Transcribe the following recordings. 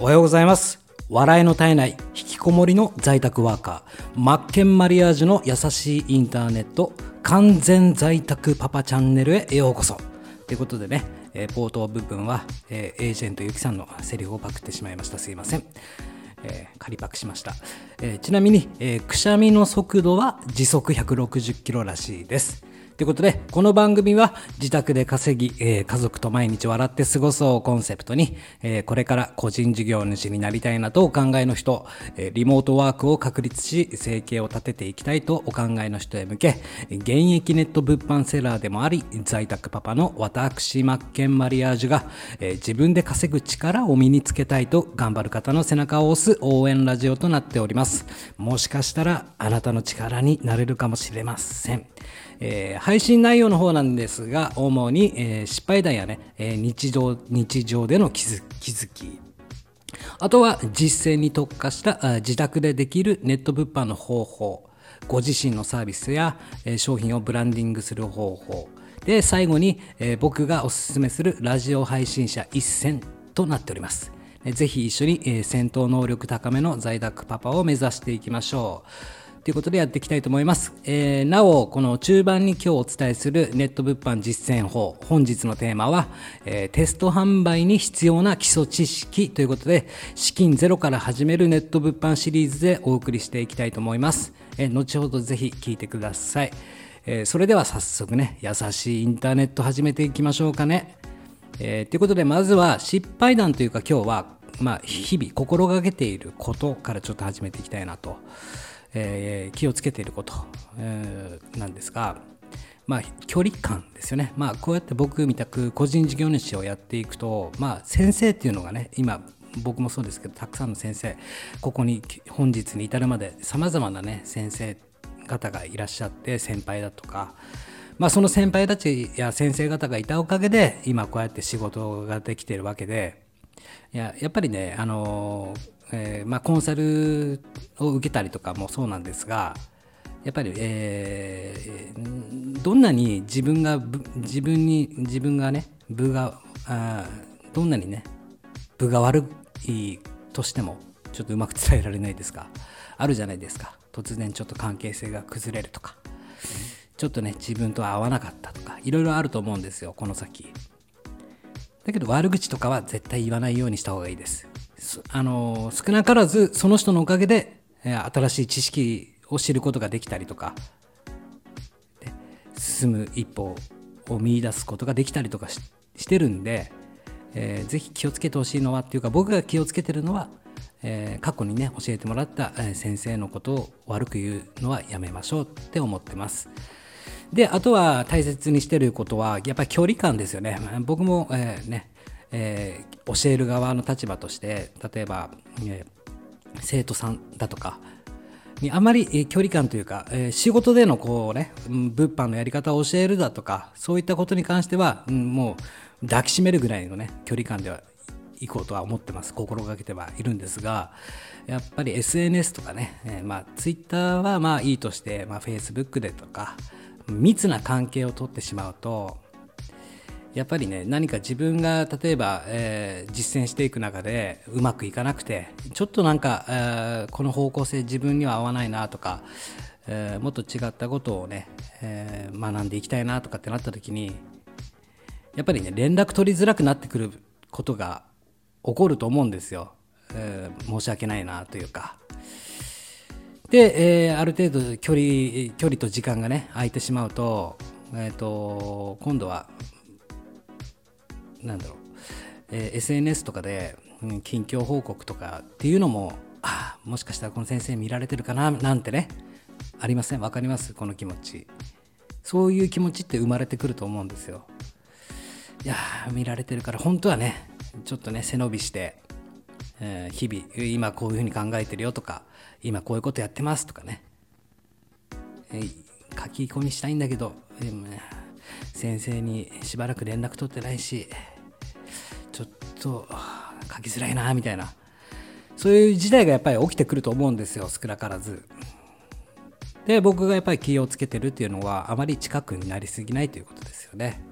おはようございます。笑いの絶えない引きこもりの在宅ワーカー。マッケンマリアージュの優しいインターネット。完全在宅パパチャンネルへようこそ。ということでね、えー、冒頭部分は、えー、エージェントゆきさんのセリフをパクってしまいました。すいません。えー、仮パクしました、えー、ちなみに、えー、くしゃみの速度は時速160キロらしいです。ということで、この番組は自宅で稼ぎ、えー、家族と毎日笑って過ごそうコンセプトに、えー、これから個人事業主になりたいなとお考えの人、えー、リモートワークを確立し、生計を立てていきたいとお考えの人へ向け、現役ネット物販セラーでもあり、在宅パパの私、マッケンマリアージュが、えー、自分で稼ぐ力を身につけたいと頑張る方の背中を押す応援ラジオとなっております。もしかしたらあなたの力になれるかもしれません。えー、配信内容の方なんですが、主に、えー、失敗談やね、えー、日常、日常での気づ気づき、あとは実践に特化した自宅でできるネット物販の方法、ご自身のサービスや、えー、商品をブランディングする方法、で、最後に、えー、僕がおすすめするラジオ配信者一選となっております。ぜひ一緒に、えー、戦闘能力高めの在宅パパを目指していきましょう。ということでやっていきたいと思います。えー、なお、この中盤に今日お伝えするネット物販実践法、本日のテーマは、えー、テスト販売に必要な基礎知識ということで、資金ゼロから始めるネット物販シリーズでお送りしていきたいと思います。えー、後ほどぜひ聞いてください。え、それでは早速ね、優しいインターネット始めていきましょうかね。えー、ということで、まずは失敗談というか今日は、まあ、日々心がけていることからちょっと始めていきたいなと。えー、気をつけていること、えー、なんですが、まあ、距離感ですよね、まあ、こうやって僕みたく個人事業主をやっていくと、まあ、先生っていうのがね今僕もそうですけどたくさんの先生ここに本日に至るまでさまざまなね先生方がいらっしゃって先輩だとか、まあ、その先輩たちや先生方がいたおかげで今こうやって仕事ができてるわけでいややっぱりねあのーえー、まあ、コンサルを受けたりとかもそうなんですがやっぱり、えー、どんなに自分が自分に自分がね部があどんなにね部が悪いとしてもちょっとうまく伝えられないですか？あるじゃないですか。突然ちょっと関係性が崩れるとか。ちょっとね自分と合わなかったとか。いろいろあると思うんですよこの先。だけど悪口とかは絶対言わないようにした方がいいです。あの少なからずその人のおかげで、新しい知識を知ることができたりとか進む一歩を見出すことができたりとかしてるんで、えー、ぜひ気をつけてほしいのはっていうか僕が気をつけてるのは、えー、過去にね教えてもらった先生のことを悪く言うのはやめましょうって思ってます。であとは大切にしてることはやっぱり距離感ですよね。僕も、えー、ねえー、教える側の立場として例えば、えー、生徒さんだとかにあまり、距離感というか、えー、仕事でのこうね物販のやり方を教えるだとかそういったことに関しては、うん、もう抱きしめるぐらいのね距離感では行こうとは思ってます。心がけてはいるんですがやっぱり SNS とかね、えー、まあ Twitter はまあいいとして、まあ、Facebook でとか密な関係をとってしまうとやっぱりね何か自分が例えば、えー、実践していく中でうまくいかなくてちょっとなんか、えー、この方向性自分には合わないなとか、えー、もっと違ったことをね、え学んでいきたいなとかってなった時にやっぱりね連絡取りづらくなってくることが起こると思うんですよ、え申し訳ないなというか。で、えある程度距離距離と時間がね空いてしまうと,、えーと今度はなんだろう、えー、SNS とかで、うん、近況報告とかっていうのもあもしかしたらこの先生見られてるかななんてねありません？分かります？この気持ち。そういう気持ちって生まれてくると思うんですよ。いや見られてるから本当はねちょっとね背伸びして、えー、日々今こういうふうに考えてるよとか今こういうことやってますとかね、えー、書き込みしたいんだけど、えー、先生にしばらく連絡取ってないしちょっと書きづらいなみたいなそういう事態がやっぱり起きてくると思うんですよ少なからず。で僕がやっぱり気をつけてるっていうのはあまり近くになりすぎないということですよね。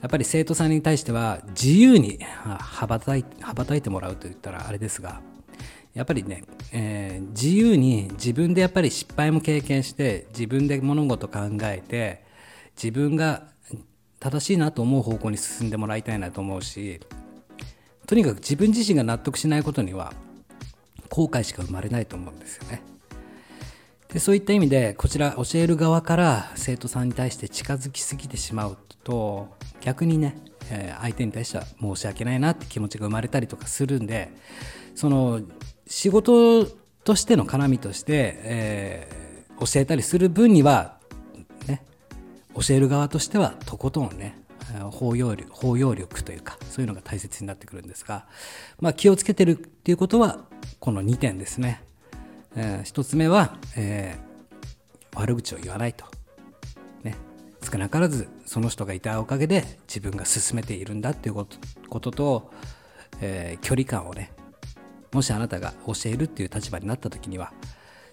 やっぱり生徒さんに対しては自由に羽ばたい羽ばたいてもらうと言ったらあれですがやっぱりね、えー、自由に自分でやっぱり失敗も経験して自分で物事考えて自分が正しいなと思う方向に進んでもらいたいなと思うしとにかく自分自身が納得しないことには後悔しか生まれないと思うんですよね。でそういった意味でこちら教える側から生徒さんに対して近づきすぎてしまうと逆にね、え、相手に対しては申し訳ないなって気持ちが生まれたりとかするんでその仕事としての絡みとして、えー、教えたりする分には教える側としてはとことんね包容力包容力というかそういうのが大切になってくるんですが、まあ、気をつけてるっていうことはこの2点ですね、えー、1つ目は、えー、悪口を言わないと、ね、少なからずその人がいたおかげで自分が進めているんだっていうことと、えー、距離感をねもしあなたが教えるっていう立場になった時には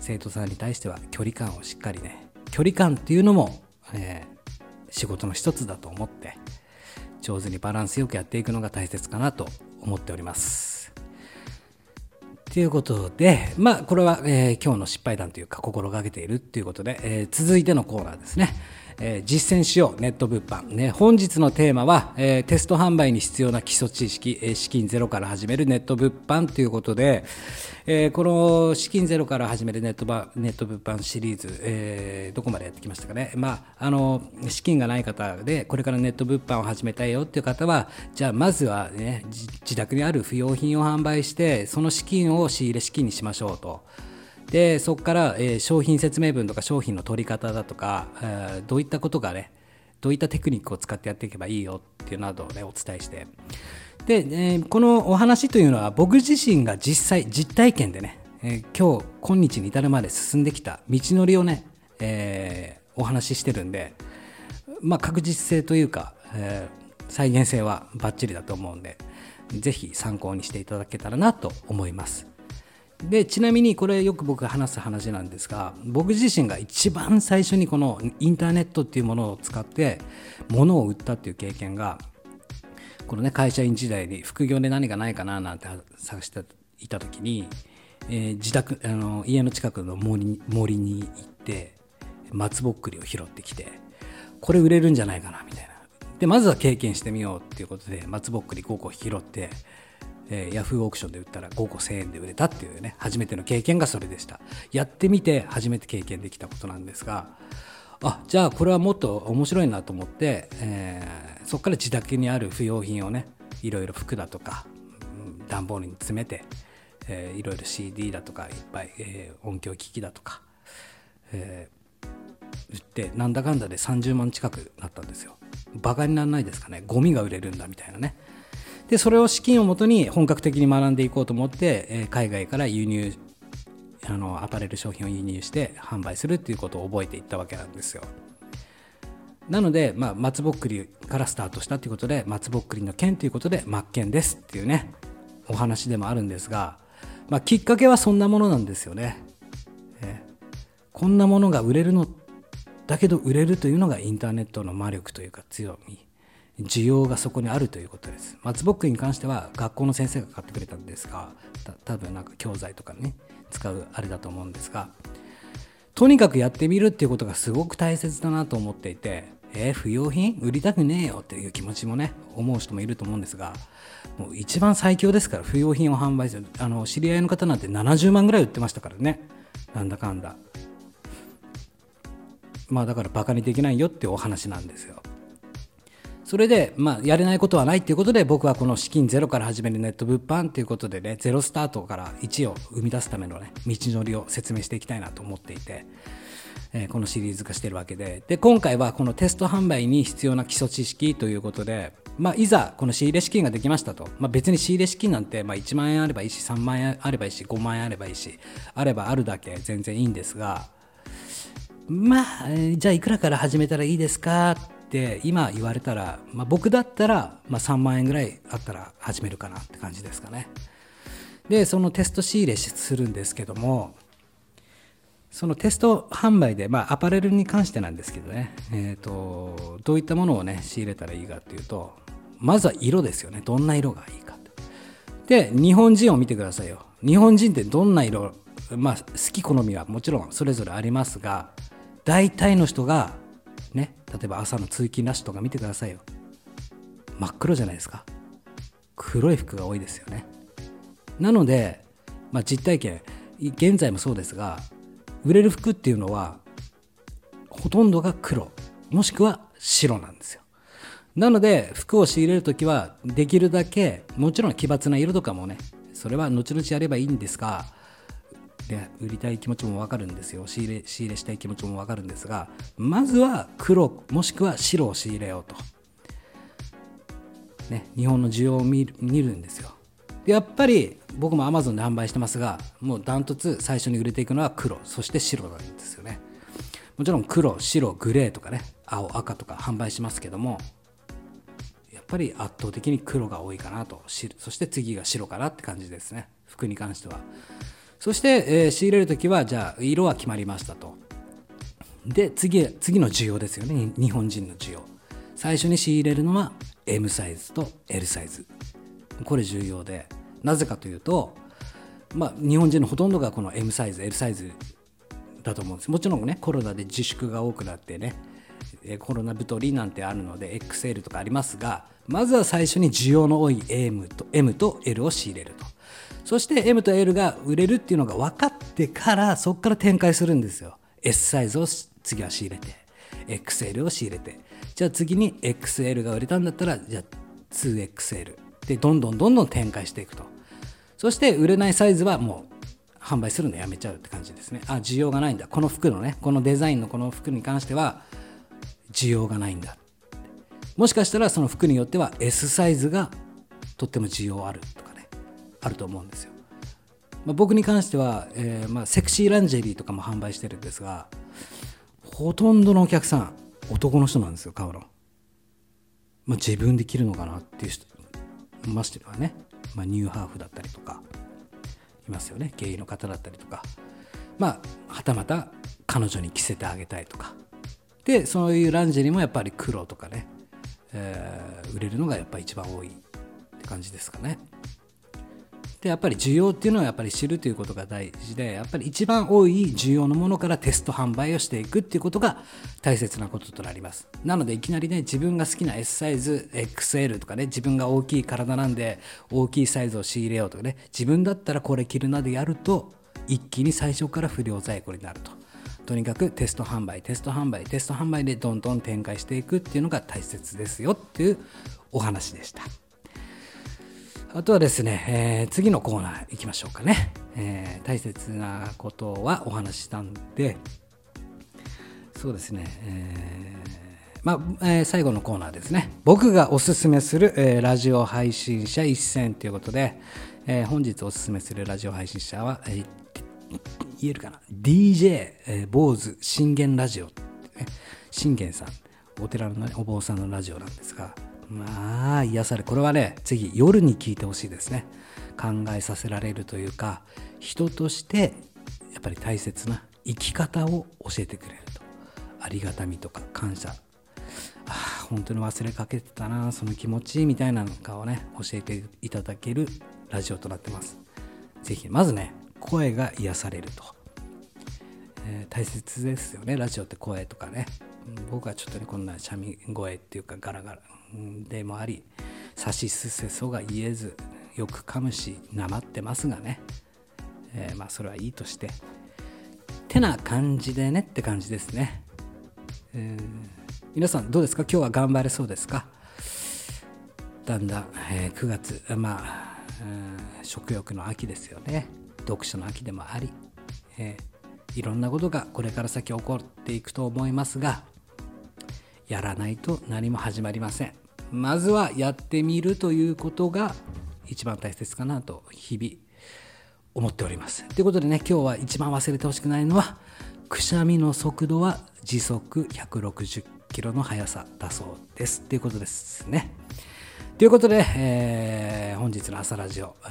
生徒さんに対しては距離感をしっかりね距離感っていうのも、仕事の一つだと思って上手にバランスよくやっていくのが大切かなと思っております。ということで、まあ、これは、えー、今日の失敗談というか、心がけているということで、えー、続いてのコーナーですね。えー、実践しようネット物販、ね、本日のテーマは、えー、テスト販売に必要な基礎知識、えー、資金ゼロから始めるネット物販ということで、えー、この資金ゼロから始めるネットバネット物販シリーズ、えー、どこまでやってきましたかね、まあ、あの資金がない方でこれからネット物販を始めたいよっていう方はじゃあまずは、ね、自宅にある不用品を販売してその資金を仕入れ資金にしましょうと。でそこから、えー、商品説明文とか商品の取り方だとか、えー、どういったことがねどういったテクニックを使ってやっていけばいいよっていうなどをねお伝えしてで、えー、このお話というのは僕自身が実際実体験でね、えー、今日今日に至るまで進んできた道のりをね、えー、お話ししてるんで、まあ、確実性というか、えー、再現性はバッチリだと思うんでぜひ参考にしていただけたらなと思います。でちなみにこれよく僕が話す話なんですが僕自身が一番最初にこのインターネットっていうものを使って物を売ったっていう経験がこのね会社員時代に副業で何かないかななんて探していた時に、えー、自宅あの家の近くの森森に行って松ぼっくりを拾ってきてこれ売れるんじゃないかなみたいな。でまずは経験してみようっていうことで松ぼっくり5個拾ってえー、ヤフーオークションで売ったら5個1000円で売れたっていうね初めての経験がそれでした。やってみて初めて経験できたことなんですがあじゃあこれはもっと面白いなと思って、えー、そこから自宅にある不要品をねいろいろ服だとか段ボールに詰めて、えー、いろいろ CD だとかいっぱい、えー、音響機器だとか、え、売ってなんだかんだで30万近くなったんですよ。バカにならないですかね。ゴミが売れるんだみたいなね。でそれを資金をもとに本格的に学んでいこうと思って、え海外から輸入あのアパレル商品を輸入して販売するっていうことを覚えていったわけなんですよ。なので、まあ、松ぼっくりからスタートしたということで松ぼっくりの剣ということで真っ剣ですっていうねお話でもあるんですが、まあ、きっかけはそんなものなんですよね、えこんなものが売れるのだけど売れるというのがインターネットの魔力というか強み。需要がそこにあるということです。松ぼっくりに関しては学校の先生が買ってくれたんですが多分なんか教材とかね使うあれだと思うんですがとにかくやってみるっていうことがすごく大切だなと思っていてえー、不要品？売りたくねえよっていう気持ちもね思う人もいると思うんですがもう一番最強ですから不要品を販売する。あの知り合いの方なんて70万ぐらい売ってましたからね。なんだかんだ。まあだからバカにできないよっていうお話なんですよ。それで、まあ、やれないことはないっていうことで僕はこの資金ゼロから始めるネット物販ということでねゼロスタートから1を生み出すためのね道のりを説明していきたいなと思っていて、え、このシリーズ化してるわけで。で今回はこのテスト販売に必要な基礎知識ということで、まあ、いざこの仕入れ資金ができましたと、まあ、別に仕入れ資金なんて、まあ、1万円あればいいし3万円あればいいし5万円あればいいしあればあるだけ全然いいんですがまあ、じゃあいくらから始めたらいいですか？って今言われたら、まあ、僕だったら、まあ、3万円ぐらいあったら始めるかなって感じですかね。でそのテスト仕入れするんですけどもそのテスト販売で、まあ、アパレルに関してなんですけどね、えーと、どういったものをね仕入れたらいいかっていうとまずは色ですよね。どんな色がいいかで日本人を見てくださいよ。日本人ってどんな色まあ好き好みはもちろんそれぞれありますが大体の人がね。例えば朝の通勤ラッシュとか見てくださいよ。真っ黒じゃないですか。黒い服が多いですよね。なので、まあ、実体験。現在もそうですが売れる服っていうのはほとんどが黒。もしくは白なんですよ。なので服を仕入れる時はできるだけもちろん奇抜な色とかもねそれは後々やればいいんですがで売りたい気持ちもわかるんですよ。仕入れ仕入れしたい気持ちもわかるんですがまずは黒もしくは白を仕入れようと、ね、日本の需要を見る見るんですよ。やっぱり僕も Amazon で販売してますがもうダントツ最初に売れていくのは黒そして白なんですよね。もちろん黒白グレーとかね青赤とか販売しますけどもやっぱり圧倒的に黒が多いかなと。そして次が白かなって感じですね。服に関しては。そして、えー、仕入れる時はじゃあ色は決まりましたと。で次次の需要ですよね。日本人の需要。最初に仕入れるのは M サイズと L サイズ。これ重要でなぜかというと、まあ、日本人のほとんどがこの M サイズ L サイズだと思うんです。もちろんねコロナで自粛が多くなってねコロナ太りなんてあるので XL とかありますがまずは最初に需要の多い M と M と L を仕入れると。そして M と L が売れるっていうのが分かってからそこから展開するんですよ。S サイズを次は仕入れて XL を仕入れて。じゃあ次に XL が売れたんだったらじゃあ 2XL でどんどんどんどん展開していくと。そして売れないサイズはもう販売するのやめちゃうって感じですね。あ需要がないんだ。この服のねこのデザインのこの服に関しては需要がないんだ。もしかしたらその服によっては S サイズがとっても需要あるとか。あると思うんですよ、まあ、僕に関しては、えー、まあ、セクシーランジェリーとかも販売してるんですがほとんどのお客さん男の人なんですよ買うの、まあ、自分で着るのかなっていう人ましてはね、まあ、ニューハーフだったりとかいますよね。ゲイの方だったりとか。まあはたまた彼女に着せてあげたいとか。でそういうランジェリーもやっぱり黒とかね、えー、売れるのがやっぱ一番多いって感じですかね。でやっぱり需要っていうのはやっぱり知るということが大事でやっぱり一番多い需要のものからテスト販売をしていくっていうことが大切なこととなりますなのでいきなりね自分が好きな S サイズ XL とかね自分が大きい体なんで大きいサイズを仕入れようとかね自分だったらこれ着るなでやると一気に最初から不良在庫になるととにかくテスト販売テスト販売テスト販売でどんどん展開していくっていうのが大切ですよっていうお話でした。あとはですね、えー、次のコーナー行きましょうかね、えー、大切なことはお話したんで、そうですね、えー、まあ、えー、最後のコーナーですね。僕がおすすめする、えー、ラジオ配信者一選ということで、えー、本日おすすめするラジオ配信者は、えー、言えるかな ?DJ、えー、坊主信玄ラジオ、ね、信玄さん、お寺の、ね、お坊さんのラジオなんですが、まあ癒されこれはね次夜に聞いてほしいですね。考えさせられるというか人としてやっぱり大切な生き方を教えてくれると。ありがたみとか感謝。あ本当に忘れかけてたなその気持ちみたいなのかをね教えていただけるラジオとなってます。是非まずね声が癒されると、えー、大切ですよねラジオって声とかね。僕はちょっとねこんなシャミ声っていうかガラガラ。でもありさしすせそが言えずよく噛むしなまってますがね、えー、まあそれはいいとして。てな感じでねって感じですね、えー、皆さんどうですか？今日は頑張れそうですか？だんだん、えー、9月まあ、うん食欲の秋ですよね。読書の秋でもあり、えー、いろんなことがこれから先起こっていくと思いますがやらないと何も始まりません。まずはやってみるということが一番大切かなと日々思っております。ということでね今日は一番忘れてほしくないのはくしゃみの速度は時速160キロの速さだそうです。ということですね。ということで、えー本日の朝ラジオ、え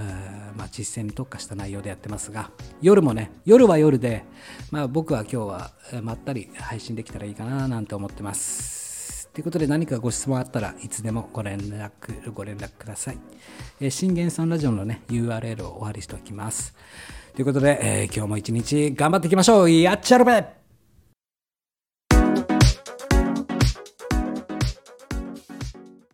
ーまあ、実践に特化した内容でやってますが夜もね夜は夜で、まあ、僕は今日はまったり配信できたらいいかななんて思ってますということで何かご質問あったらいつでもご連絡ご連絡ください、えー、信玄さんラジオのね URL をお貼りしておきます。ということで、えー今日も一日頑張っていきましょう。やっちゃるべ